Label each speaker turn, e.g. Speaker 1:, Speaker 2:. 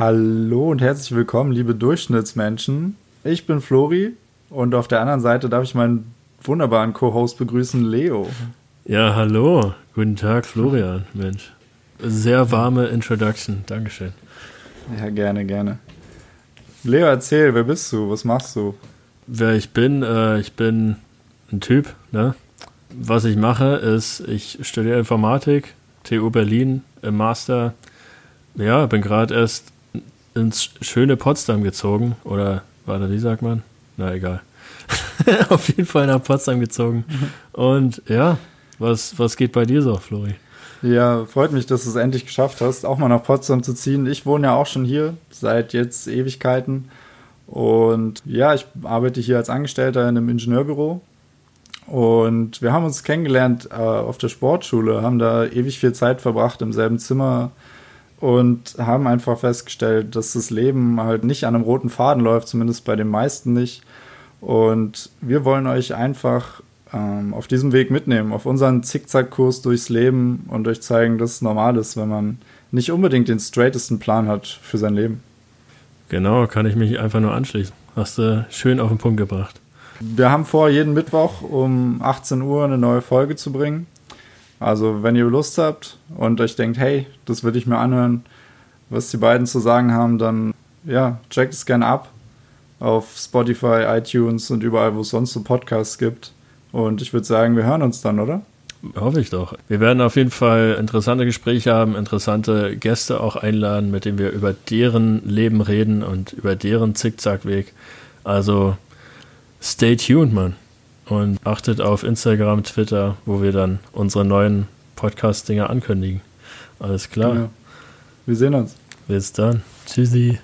Speaker 1: Hallo und herzlich willkommen, liebe Durchschnittsmenschen. Ich bin Flori und auf der anderen Seite darf ich meinen wunderbaren Co-Host begrüßen, Leo.
Speaker 2: Ja, hallo. Guten Tag, Florian, Mensch. Sehr warme Introduction. Dankeschön.
Speaker 1: Ja, gerne, gerne. Leo, erzähl, wer bist du? Was machst du?
Speaker 2: Wer ich bin, äh, ich bin ein Typ, ne? Was ich mache, ist, ich studiere Informatik, TU Berlin im Master. Ja, bin gerade erst ins schöne Potsdam gezogen. Oder, warte, wie sagt man? Na, egal. Auf jeden Fall nach Potsdam gezogen. Und ja, was, was geht bei dir so, Flori?
Speaker 1: Ja, freut mich, dass du es endlich geschafft hast, auch mal nach Potsdam zu ziehen. Ich wohne ja auch schon hier seit jetzt Ewigkeiten. Und ja, ich arbeite hier als Angestellter in einem Ingenieurbüro. Und wir haben uns kennengelernt äh, auf der Sportschule, haben da ewig viel Zeit verbracht im selben Zimmer und haben einfach festgestellt, dass das Leben halt nicht an einem roten Faden läuft, zumindest bei den meisten nicht. Und wir wollen euch einfach ähm, auf diesem Weg mitnehmen, auf unseren Zickzackkurs durchs Leben und euch zeigen, dass es normal ist, wenn man nicht unbedingt den straightesten Plan hat für sein Leben.
Speaker 2: Genau, kann ich mich einfach nur anschließen. Hast du schön auf den Punkt gebracht.
Speaker 1: Wir haben vor, jeden Mittwoch um 18 Uhr eine neue Folge zu bringen. Also, wenn ihr Lust habt und euch denkt, hey, das würde ich mir anhören, was die beiden zu sagen haben, dann ja, checkt es gerne ab auf Spotify, iTunes und überall, wo es sonst so Podcasts gibt. Und ich würde sagen, wir hören uns dann, oder?
Speaker 2: Hoffe ich doch. Wir werden auf jeden Fall interessante Gespräche haben, interessante Gäste auch einladen, mit denen wir über deren Leben reden und über deren Zickzackweg. Also stay tuned, Mann. Und achtet auf Instagram, Twitter, wo wir dann unsere neuen Podcast-Dinger ankündigen. Alles klar. Ja.
Speaker 1: Wir sehen uns.
Speaker 2: Bis dann. Tschüssi.